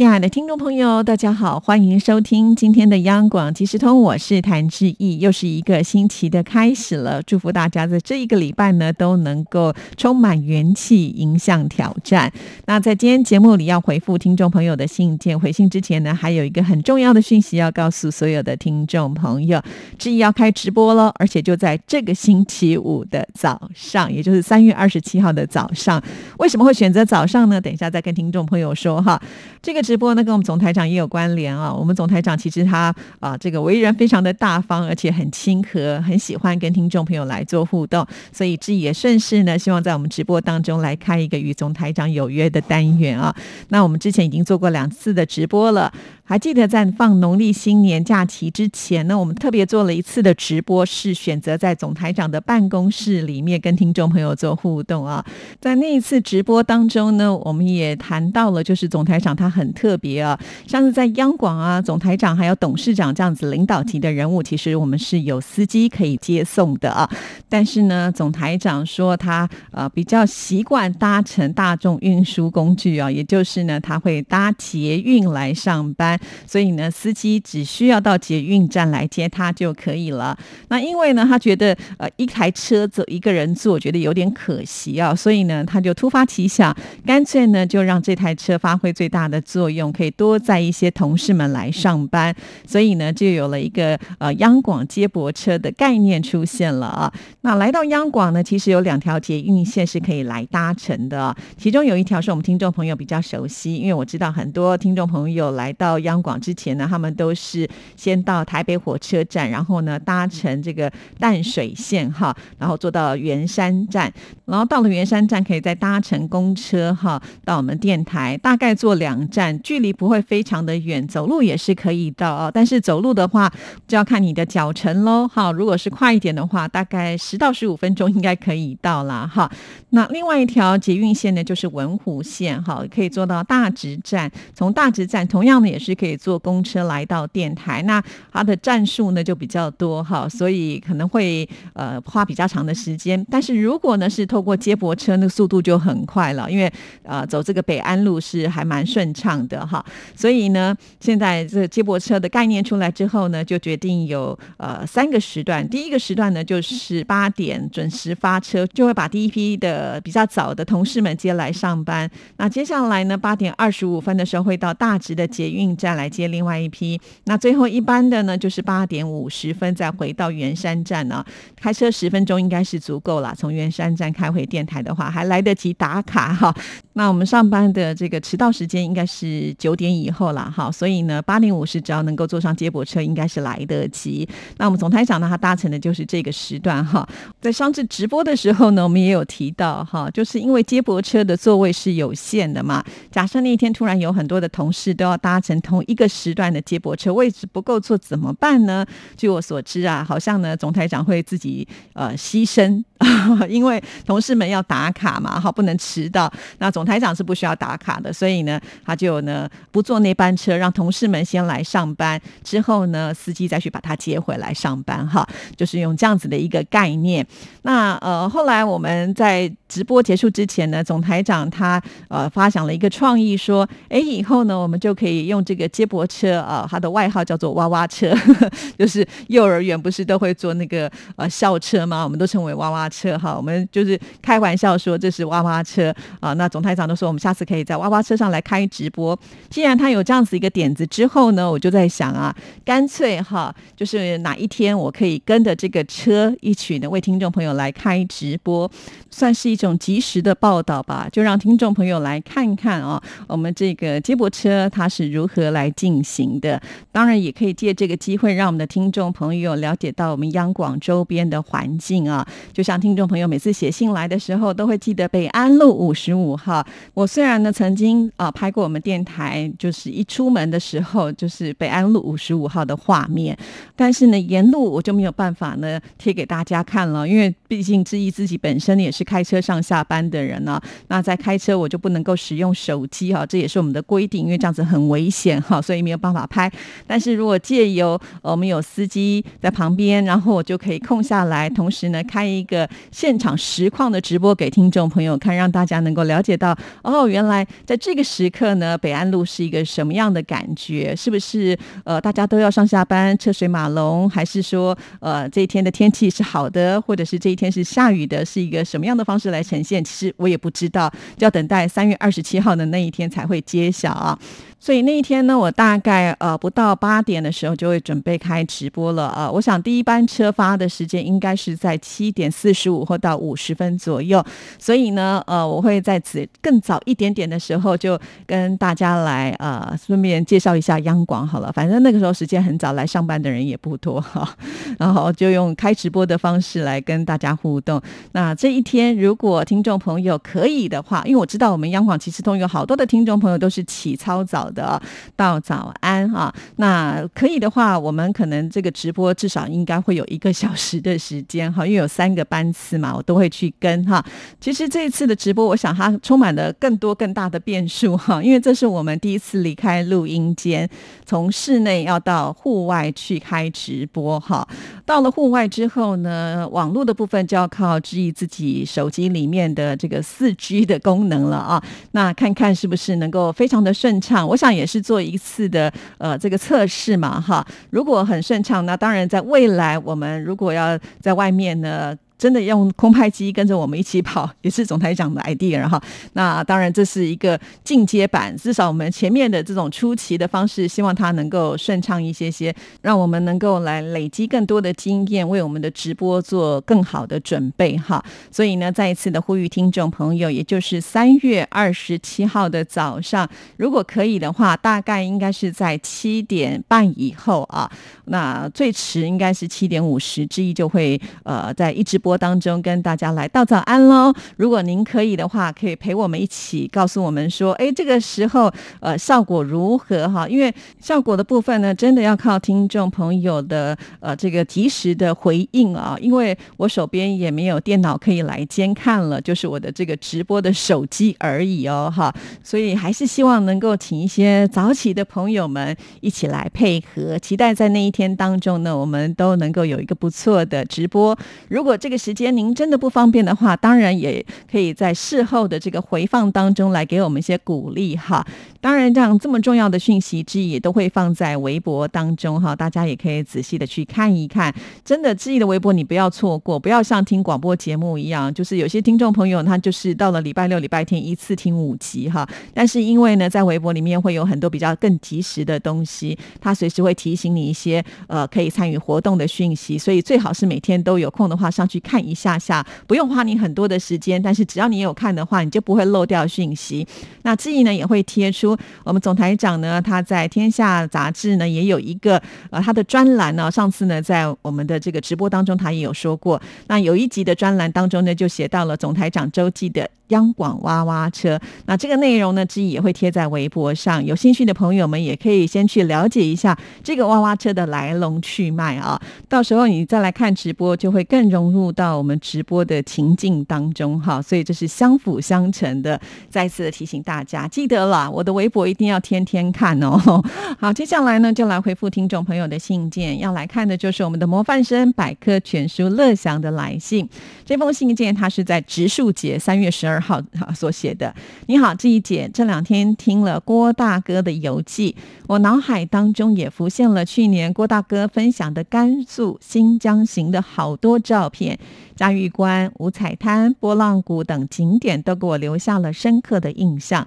亲爱的听众朋友，大家好，欢迎收听今天的央广即时通，我是谭志毅，又是一个星期的开始了。祝福大家在这一个礼拜呢，都能够充满元气，迎向挑战。那在今天节目里要回复听众朋友的信件，回信之前呢，还有一个很重要的讯息要告诉所有的听众朋友，志毅要开直播了，而且就在这个星期五的早上，也就是三月二十七号的早上。为什么会选择早上呢？等一下再跟听众朋友说哈。这个直播呢，跟我们总台长也有关联啊。我们总台长其实他啊，这个为人非常的大方，而且很亲和，很喜欢跟听众朋友来做互动，所以这也顺势呢，希望在我们直播当中来开一个与总台长有约的单元啊。那我们之前已经做过两次的直播了。还记得在放农历新年假期之前呢，我们特别做了一次的直播，是选择在总台长的办公室里面跟听众朋友做互动啊。在那一次直播当中呢，我们也谈到了，就是总台长他很特别啊，像是在央广啊，总台长还有董事长这样子领导级的人物，其实我们是有司机可以接送的啊。但是呢，总台长说他呃比较习惯搭乘大众运输工具啊，也就是呢他会搭捷运来上班。所以呢，司机只需要到捷运站来接他就可以了。那因为呢，他觉得呃一台车走一个人坐，觉得有点可惜啊，所以呢，他就突发奇想，干脆呢就让这台车发挥最大的作用，可以多载一些同事们来上班。所以呢，就有了一个呃央广接驳车的概念出现了啊。那来到央广呢，其实有两条捷运线是可以来搭乘的，其中有一条是我们听众朋友比较熟悉，因为我知道很多听众朋友来到央央广之前呢，他们都是先到台北火车站，然后呢搭乘这个淡水线哈，然后坐到圆山站，然后到了圆山站可以再搭乘公车哈到我们电台，大概坐两站，距离不会非常的远，走路也是可以到啊。但是走路的话就要看你的脚程喽哈。如果是快一点的话，大概十到十五分钟应该可以到啦哈。那另外一条捷运线呢，就是文湖线哈，可以坐到大直站，从大直站同样的也是。可以坐公车来到电台，那它的站数呢就比较多哈，所以可能会呃花比较长的时间。但是如果呢是透过接驳车，那速度就很快了，因为呃走这个北安路是还蛮顺畅的哈。所以呢，现在这接驳车的概念出来之后呢，就决定有呃三个时段。第一个时段呢就是八点准时发车，就会把第一批的比较早的同事们接来上班。那接下来呢，八点二十五分的时候会到大直的捷运站。再来接另外一批，那最后一班的呢，就是八点五十分再回到圆山站呢，开车十分钟应该是足够了。从圆山站开回电台的话，还来得及打卡哈。那我们上班的这个迟到时间应该是九点以后了哈，所以呢，八点五十只要能够坐上接驳车，应该是来得及。那我们总台长呢，他搭乘的就是这个时段哈。在上次直播的时候呢，我们也有提到哈，就是因为接驳车的座位是有限的嘛。假设那一天突然有很多的同事都要搭乘同一个时段的接驳车位置不够坐怎么办呢？据我所知啊，好像呢总台长会自己呃牺牲，因为同事们要打卡嘛，哈，不能迟到。那总台长是不需要打卡的，所以呢他就呢不坐那班车，让同事们先来上班，之后呢司机再去把他接回来上班，哈，就是用这样子的一个概念。那呃后来我们在直播结束之前呢，总台长他呃发想了一个创意，说，哎，以后呢我们就可以用这个。个接驳车啊，它的外号叫做娃娃车，就是幼儿园不是都会坐那个呃校车吗？我们都称为娃娃车哈。我们就是开玩笑说这是娃娃车啊。那总台长都说我们下次可以在娃娃车上来开直播。既然他有这样子一个点子之后呢，我就在想啊，干脆哈，就是哪一天我可以跟着这个车一起呢，为听众朋友来开直播，算是一种及时的报道吧，就让听众朋友来看看啊，我们这个接驳车它是如何。来进行的。当然，也可以借这个机会，让我们的听众朋友了解到我们央广周边的环境啊。就像听众朋友每次写信来的时候，都会记得北安路五十五号。我虽然呢曾经啊拍过我们电台，就是一出门的时候就是北安路五十五号的画面，但是呢沿路我就没有办法呢贴给大家看了，因为毕竟志毅自己本身也是开车上下班的人呢。那在开车我就不能够使用手机哈，这也是我们的规定，因为这样子很危险哈，所以没有办法拍。但是如果借由我们有司机在旁边，然后我就可以空下来，同时呢开一个现场实况的直播给听众朋友看，让大家能够了解到哦，原来在这个时刻呢，北安路是一个什么样的感觉？是不是呃大家都要上下班，车水马龙，还是说呃这一天的天气是好的，或者是这一天是下雨的，是一个什么样的方式来呈现？其实我也不知道，就要等待三月二十七号的那一天才会揭晓啊。所以那一天呢，我大概呃不到八点的时候就会准备开直播了啊。我想第一班车发的时间应该是在七点四十五或到五十分左右，所以呢，呃，我会在此更早一点点的时候就跟大家来呃顺便介绍一下央广好了。反正那个时候时间很早，来上班的人也不多哈，然后就用开直播的方式来跟大家互动。那这一天如果听众朋友可以的话，因为我知道我们央广其实通有好多的听众朋友都是起超早。的到早安哈，那可以的话，我们可能这个直播至少应该会有一个小时的时间哈，因为有三个班次嘛，我都会去跟哈。其实这一次的直播，我想它充满了更多更大的变数哈，因为这是我们第一次离开录音间，从室内要到户外去开直播哈。到了户外之后呢，网络的部分就要靠志毅自己手机里面的这个四 G 的功能了啊。那看看是不是能够非常的顺畅。我上也是做一次的呃这个测试嘛哈。如果很顺畅，那当然在未来我们如果要在外面呢。真的用空拍机跟着我们一起跑，也是总台长的 idea 哈。那当然这是一个进阶版，至少我们前面的这种初期的方式，希望它能够顺畅一些些，让我们能够来累积更多的经验，为我们的直播做更好的准备哈。所以呢，再一次的呼吁听众朋友，也就是三月二十七号的早上，如果可以的话，大概应该是在七点半以后啊，那最迟应该是七点五十之一就会呃在一直播。播当中跟大家来道早安喽！如果您可以的话，可以陪我们一起告诉我们说，哎，这个时候呃效果如何哈？因为效果的部分呢，真的要靠听众朋友的呃这个及时的回应啊。因为我手边也没有电脑可以来监看了，就是我的这个直播的手机而已哦哈。所以还是希望能够请一些早起的朋友们一起来配合，期待在那一天当中呢，我们都能够有一个不错的直播。如果这个时间您真的不方便的话，当然也可以在事后的这个回放当中来给我们一些鼓励哈。当然，这样这么重要的讯息之一也都会放在微博当中哈，大家也可以仔细的去看一看。真的，志毅的微博你不要错过，不要像听广播节目一样，就是有些听众朋友他就是到了礼拜六、礼拜天一次听五集哈。但是因为呢，在微博里面会有很多比较更及时的东西，他随时会提醒你一些呃可以参与活动的讯息，所以最好是每天都有空的话上去。看看一下下，不用花你很多的时间，但是只要你有看的话，你就不会漏掉讯息。那志毅呢也会贴出我们总台长呢，他在天下杂志呢也有一个呃他的专栏呢。上次呢在我们的这个直播当中，他也有说过。那有一集的专栏当中呢，就写到了总台长周记的。央广挖挖车，那这个内容呢，之一也会贴在微博上。有兴趣的朋友们也可以先去了解一下这个挖挖车的来龙去脉啊。到时候你再来看直播，就会更融入到我们直播的情境当中哈。所以这是相辅相成的。再次的提醒大家，记得了，我的微博一定要天天看哦。好，接下来呢，就来回复听众朋友的信件。要来看的就是我们的模范生百科全书乐祥的来信。这封信件他是在植树节三月十二。好好所写的，你好，这一姐这两天听了郭大哥的游记，我脑海当中也浮现了去年郭大哥分享的甘肃新疆行的好多照片，嘉峪关、五彩滩、波浪谷等景点都给我留下了深刻的印象。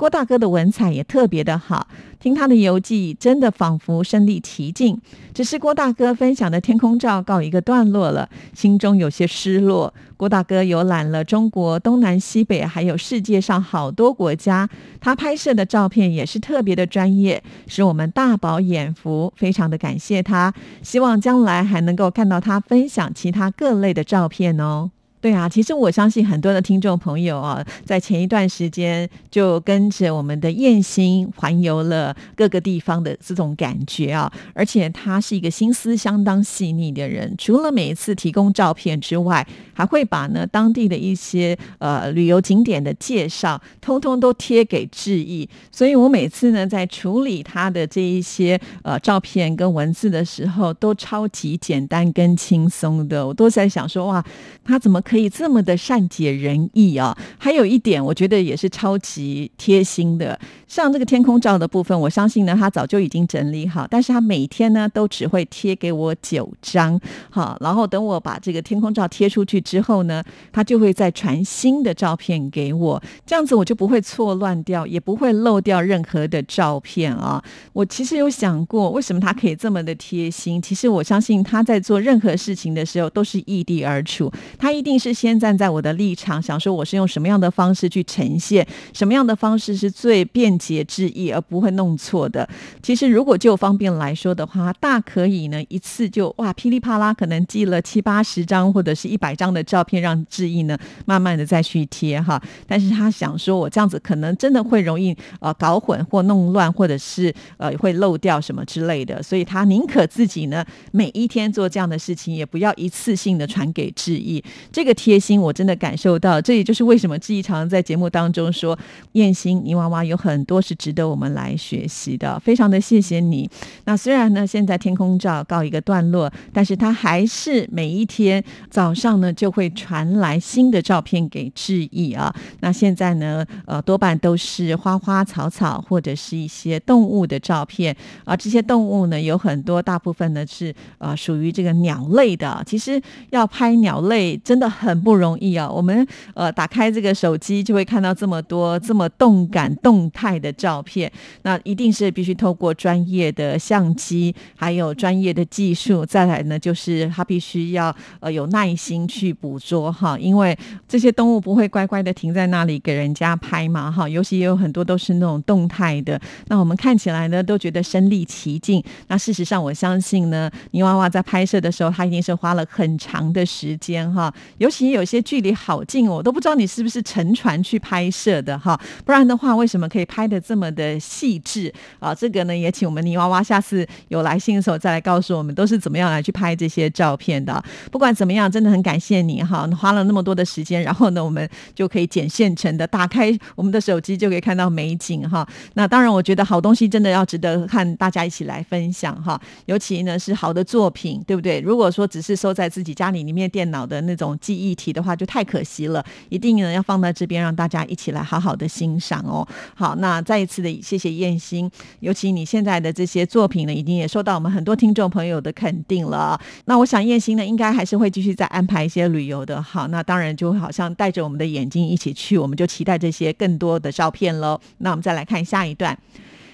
郭大哥的文采也特别的好，听他的游记，真的仿佛身临其境。只是郭大哥分享的天空照告一个段落了，心中有些失落。郭大哥游览了中国东南西北，还有世界上好多国家，他拍摄的照片也是特别的专业，使我们大饱眼福，非常的感谢他。希望将来还能够看到他分享其他各类的照片哦。对啊，其实我相信很多的听众朋友啊，在前一段时间就跟着我们的燕心环游了各个地方的这种感觉啊，而且他是一个心思相当细腻的人，除了每一次提供照片之外，还会把呢当地的一些呃旅游景点的介绍，通通都贴给志毅。所以我每次呢在处理他的这一些呃照片跟文字的时候，都超级简单跟轻松的，我都在想说哇，他怎么？可以这么的善解人意啊！还有一点，我觉得也是超级贴心的。像这个天空照的部分，我相信呢，他早就已经整理好，但是他每天呢都只会贴给我九张，好，然后等我把这个天空照贴出去之后呢，他就会再传新的照片给我，这样子我就不会错乱掉，也不会漏掉任何的照片啊。我其实有想过，为什么他可以这么的贴心？其实我相信他在做任何事情的时候都是异地而处，他一定是先站在我的立场，想说我是用什么样的方式去呈现，什么样的方式是最便。捷致意而不会弄错的。其实，如果就方便来说的话，大可以呢一次就哇噼里啪啦，可能寄了七八十张或者是一百张的照片，让志毅呢慢慢的再去贴哈。但是他想说，我这样子可能真的会容易呃搞混或弄乱，或者是呃会漏掉什么之类的，所以他宁可自己呢每一天做这样的事情，也不要一次性的传给志毅。这个贴心我真的感受到，这也就是为什么志毅常常在节目当中说，燕心泥娃娃有很。多是值得我们来学习的，非常的谢谢你。那虽然呢，现在天空照告一个段落，但是他还是每一天早上呢就会传来新的照片给志毅啊。那现在呢，呃，多半都是花花草草或者是一些动物的照片啊。这些动物呢，有很多，大部分呢是呃属于这个鸟类的。其实要拍鸟类真的很不容易啊。我们呃打开这个手机就会看到这么多这么动感动态。的照片，那一定是必须透过专业的相机，还有专业的技术。再来呢，就是他必须要呃有耐心去捕捉哈，因为这些动物不会乖乖的停在那里给人家拍嘛哈。尤其也有很多都是那种动态的，那我们看起来呢都觉得身临其境。那事实上，我相信呢，泥娃娃在拍摄的时候，他一定是花了很长的时间哈。尤其有些距离好近，我都不知道你是不是乘船去拍摄的哈。不然的话，为什么可以拍？的这么的细致啊，这个呢也请我们泥娃娃下次有来信的时候再来告诉我们，都是怎么样来去拍这些照片的。不管怎么样，真的很感谢你哈，花了那么多的时间，然后呢，我们就可以捡现成的，打开我们的手机就可以看到美景哈。那当然，我觉得好东西真的要值得看，大家一起来分享哈。尤其呢是好的作品，对不对？如果说只是收在自己家里里面电脑的那种记议题的话，就太可惜了。一定呢要放在这边，让大家一起来好好的欣赏哦。好，那。再一次的谢谢燕心，尤其你现在的这些作品呢，已经也受到我们很多听众朋友的肯定了。那我想燕心呢，应该还是会继续再安排一些旅游的。好，那当然就好像带着我们的眼睛一起去，我们就期待这些更多的照片喽。那我们再来看下一段。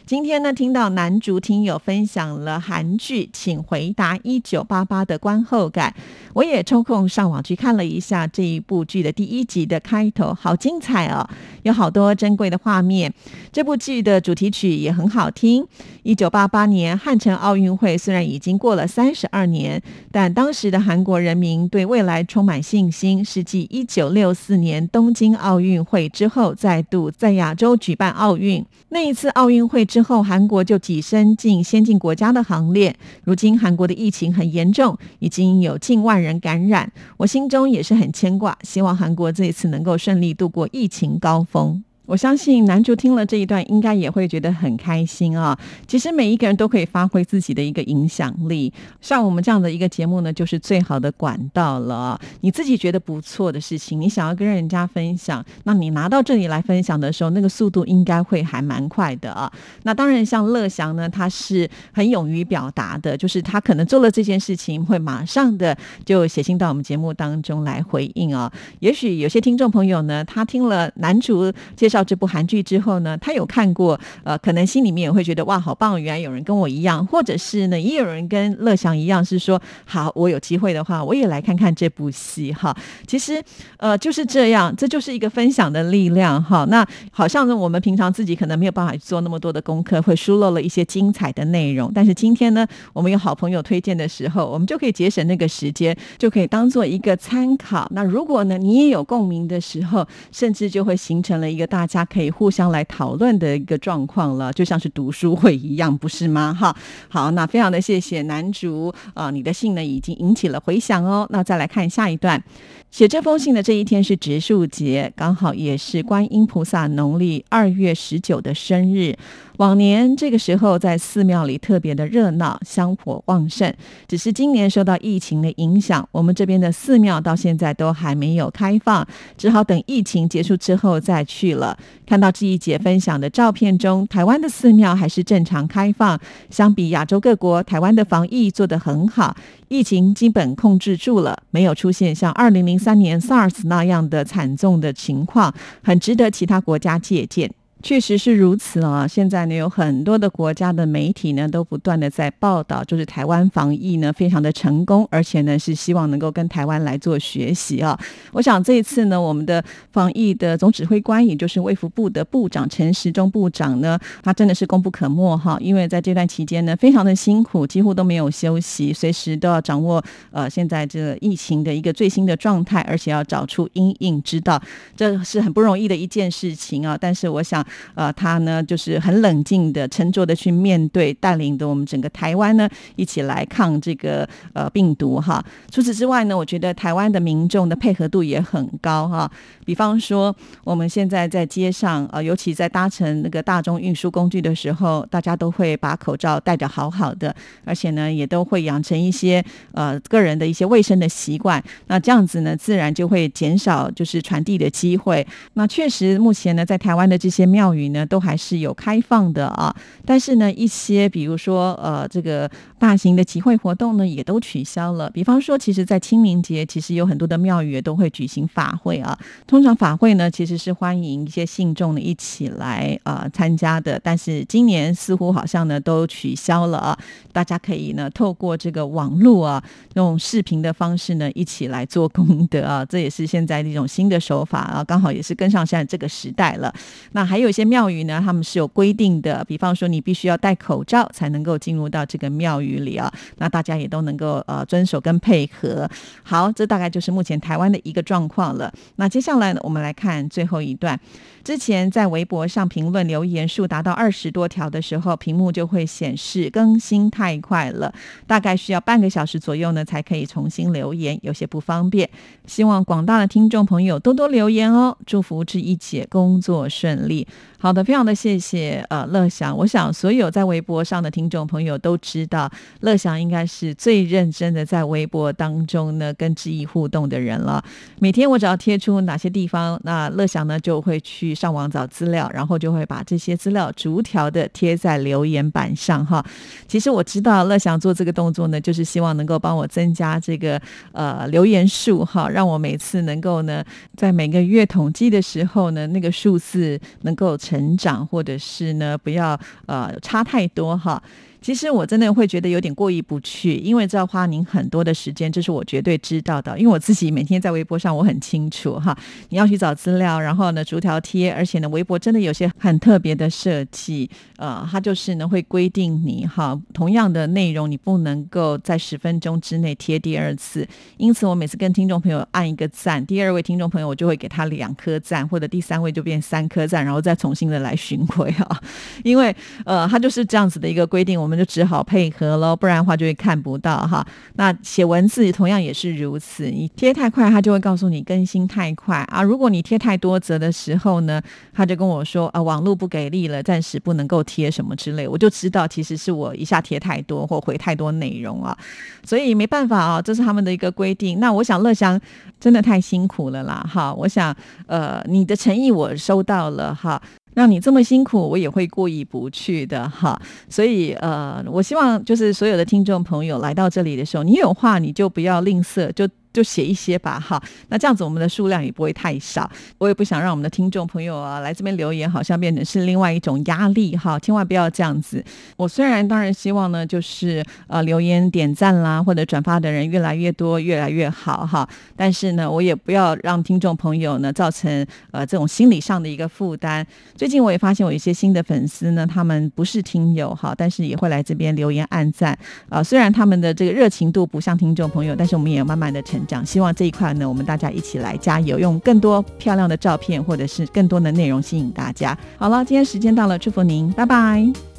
今天呢，听到男主听友分享了韩剧《请回答一九八八》的观后感，我也抽空上网去看了一下这一部剧的第一集的开头，好精彩哦，有好多珍贵的画面。这部剧的主题曲也很好听。一九八八年汉城奥运会虽然已经过了三十二年，但当时的韩国人民对未来充满信心，是继一九六四年东京奥运会之后，再度在亚洲举办奥运。那一次奥运会。之后，韩国就跻身进先进国家的行列。如今，韩国的疫情很严重，已经有近万人感染。我心中也是很牵挂，希望韩国这一次能够顺利度过疫情高峰。我相信男主听了这一段，应该也会觉得很开心啊。其实每一个人都可以发挥自己的一个影响力，像我们这样的一个节目呢，就是最好的管道了。你自己觉得不错的事情，你想要跟人家分享，那你拿到这里来分享的时候，那个速度应该会还蛮快的啊。那当然，像乐祥呢，他是很勇于表达的，就是他可能做了这件事情，会马上的就写信到我们节目当中来回应啊。也许有些听众朋友呢，他听了男主介绍。绍这部韩剧之后呢，他有看过，呃，可能心里面也会觉得哇，好棒，原来有人跟我一样，或者是呢，也有人跟乐祥一样，是说好，我有机会的话，我也来看看这部戏哈。其实，呃，就是这样，这就是一个分享的力量哈。那好像呢，我们平常自己可能没有办法做那么多的功课，会疏漏了一些精彩的内容，但是今天呢，我们有好朋友推荐的时候，我们就可以节省那个时间，就可以当做一个参考。那如果呢，你也有共鸣的时候，甚至就会形成了一个大大家可以互相来讨论的一个状况了，就像是读书会一样，不是吗？哈，好，那非常的谢谢男主啊，你的信呢已经引起了回响哦。那再来看下一段，写这封信的这一天是植树节，刚好也是观音菩萨农历二月十九的生日。往年这个时候在寺庙里特别的热闹，香火旺盛。只是今年受到疫情的影响，我们这边的寺庙到现在都还没有开放，只好等疫情结束之后再去了。看到志毅姐分享的照片中，台湾的寺庙还是正常开放。相比亚洲各国，台湾的防疫做得很好，疫情基本控制住了，没有出现像二零零三年 SARS 那样的惨重的情况，很值得其他国家借鉴。确实是如此啊！现在呢，有很多的国家的媒体呢，都不断的在报道，就是台湾防疫呢非常的成功，而且呢是希望能够跟台湾来做学习啊。我想这一次呢，我们的防疫的总指挥官，也就是卫福部的部长陈时中部长呢，他真的是功不可没哈，因为在这段期间呢，非常的辛苦，几乎都没有休息，随时都要掌握呃现在这疫情的一个最新的状态，而且要找出因应之道，这是很不容易的一件事情啊。但是我想。呃，他呢就是很冷静的、沉着的去面对，带领的我们整个台湾呢一起来抗这个呃病毒哈。除此之外呢，我觉得台湾的民众的配合度也很高哈。比方说，我们现在在街上呃，尤其在搭乘那个大众运输工具的时候，大家都会把口罩戴着好好的，而且呢也都会养成一些呃个人的一些卫生的习惯。那这样子呢，自然就会减少就是传递的机会。那确实，目前呢在台湾的这些庙。宇呢，都还是有开放的啊，但是呢，一些比如说呃，这个大型的集会活动呢，也都取消了。比方说，其实，在清明节，其实有很多的庙宇也都会举行法会啊。通常法会呢，其实是欢迎一些信众呢一起来啊参加的，但是今年似乎好像呢都取消了啊。大家可以呢透过这个网络啊，用视频的方式呢一起来做功德啊，这也是现在的一种新的手法啊，刚好也是跟上现在这个时代了。那还有。有些庙宇呢，他们是有规定的，比方说你必须要戴口罩才能够进入到这个庙宇里啊。那大家也都能够呃遵守跟配合。好，这大概就是目前台湾的一个状况了。那接下来呢，我们来看最后一段。之前在微博上评论留言数达到二十多条的时候，屏幕就会显示更新太快了，大概需要半个小时左右呢才可以重新留言，有些不方便。希望广大的听众朋友多多留言哦，祝福志一姐工作顺利。好的，非常的谢谢呃乐祥。我想所有在微博上的听众朋友都知道，乐祥应该是最认真的在微博当中呢跟志毅互动的人了。每天我只要贴出哪些地方，那乐祥呢就会去上网找资料，然后就会把这些资料逐条的贴在留言板上哈。其实我知道乐祥做这个动作呢，就是希望能够帮我增加这个呃留言数哈，让我每次能够呢在每个月统计的时候呢，那个数字能够。成长，或者是呢，不要呃差太多哈。其实我真的会觉得有点过意不去，因为这要花您很多的时间，这是我绝对知道的。因为我自己每天在微博上，我很清楚哈，你要去找资料，然后呢逐条贴，而且呢，微博真的有些很特别的设计，呃，它就是呢会规定你哈，同样的内容你不能够在十分钟之内贴第二次。因此，我每次跟听众朋友按一个赞，第二位听众朋友我就会给他两颗赞，或者第三位就变三颗赞，然后再重新的来巡回啊。因为呃，它就是这样子的一个规定，我们。就只好配合喽，不然的话就会看不到哈。那写文字同样也是如此，你贴太快，他就会告诉你更新太快啊。如果你贴太多则的时候呢，他就跟我说啊，网络不给力了，暂时不能够贴什么之类，我就知道其实是我一下贴太多或回太多内容啊，所以没办法啊，这是他们的一个规定。那我想乐祥真的太辛苦了啦，哈，我想呃，你的诚意我收到了哈。让你这么辛苦，我也会过意不去的哈。所以呃，我希望就是所有的听众朋友来到这里的时候，你有话你就不要吝啬，就。就写一些吧，哈。那这样子我们的数量也不会太少。我也不想让我们的听众朋友啊来这边留言，好像变成是另外一种压力，哈。千万不要这样子。我虽然当然希望呢，就是呃留言点赞啦，或者转发的人越来越多，越来越好，哈。但是呢，我也不要让听众朋友呢造成呃这种心理上的一个负担。最近我也发现有一些新的粉丝呢，他们不是听友哈，但是也会来这边留言按赞啊。虽然他们的这个热情度不像听众朋友，但是我们也慢慢的成长。希望这一块呢，我们大家一起来加油，用更多漂亮的照片或者是更多的内容吸引大家。好了，今天时间到了，祝福您，拜拜。